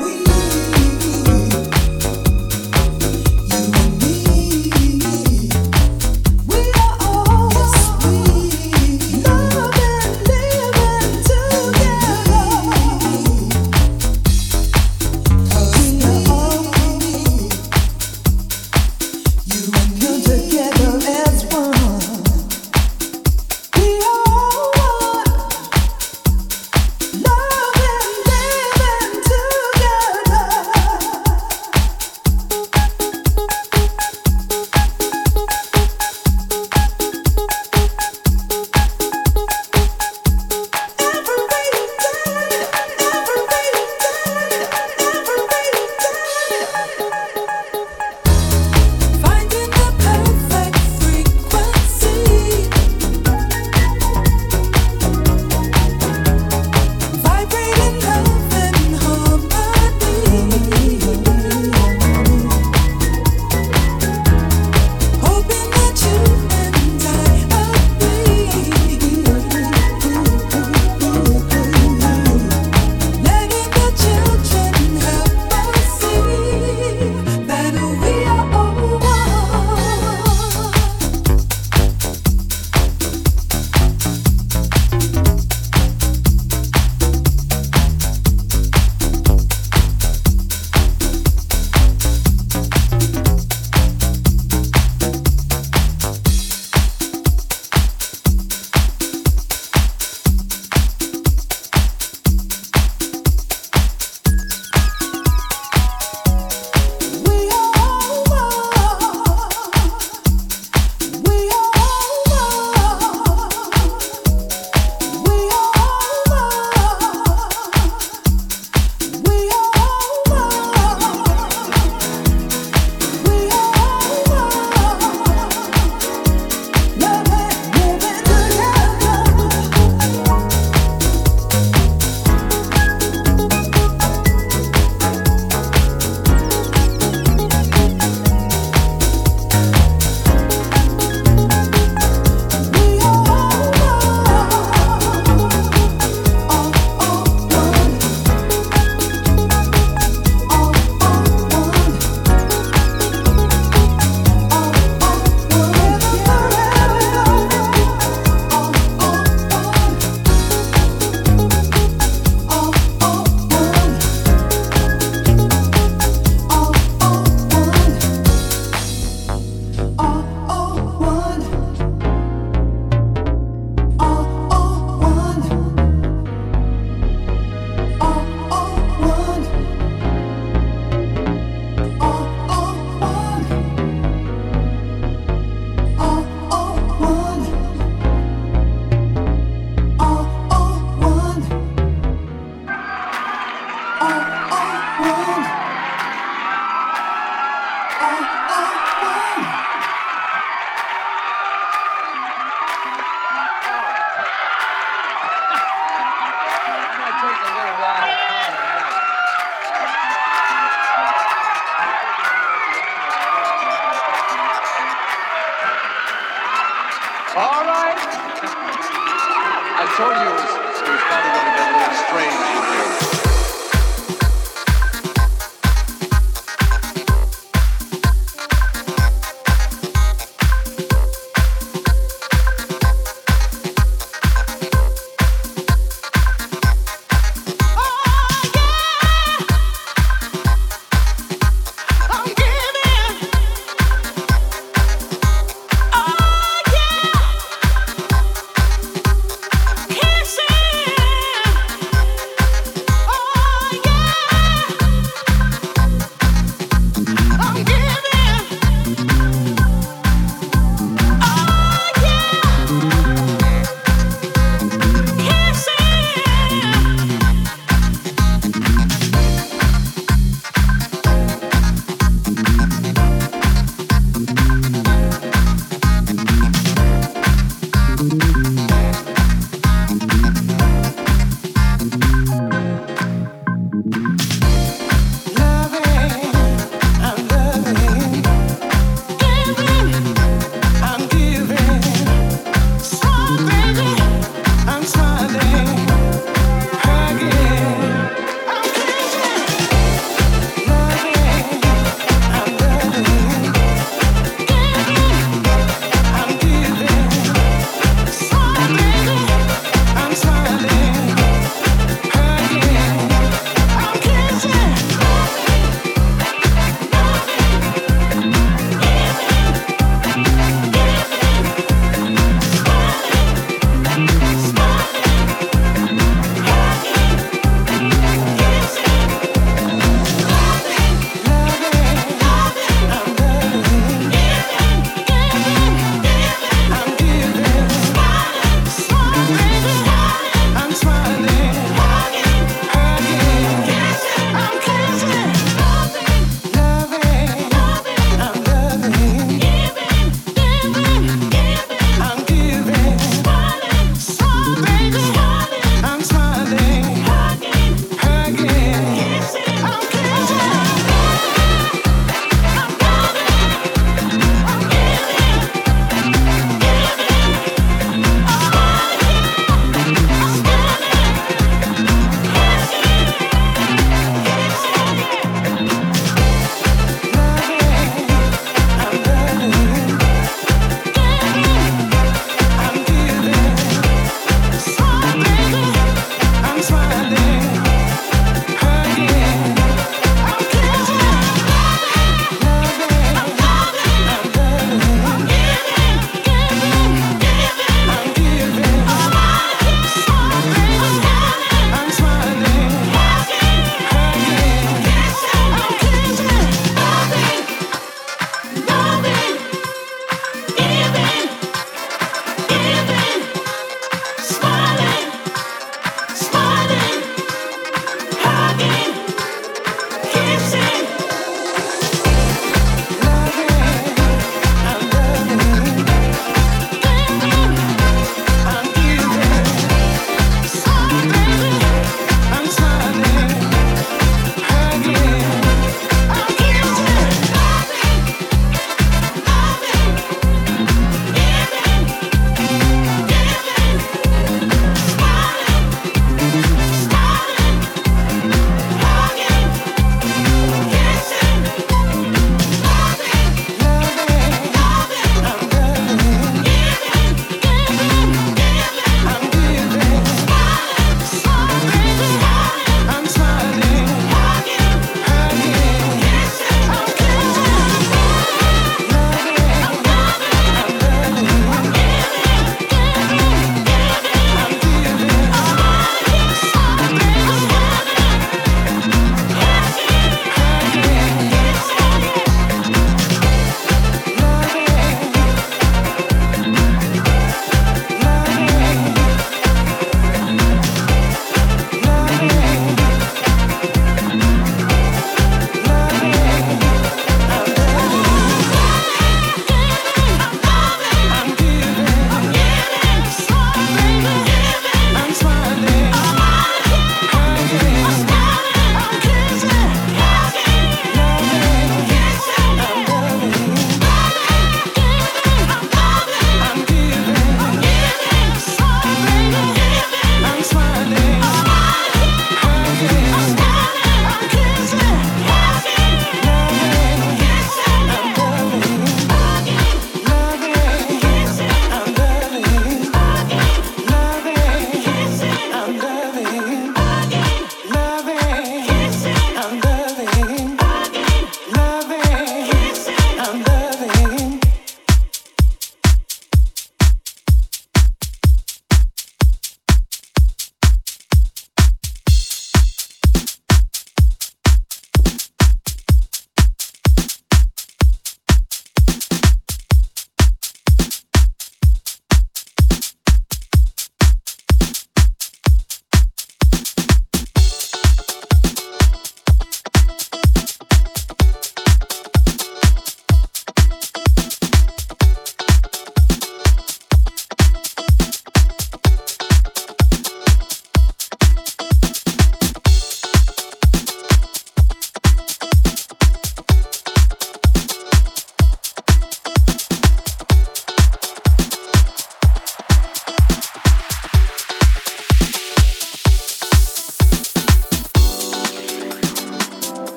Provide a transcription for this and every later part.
we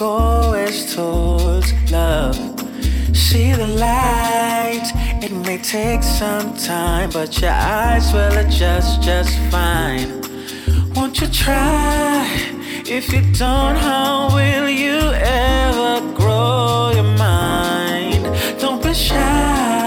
goes towards love. See the light, it may take some time, but your eyes will adjust just fine. Won't you try? If you don't, how will you ever grow your mind? Don't be shy.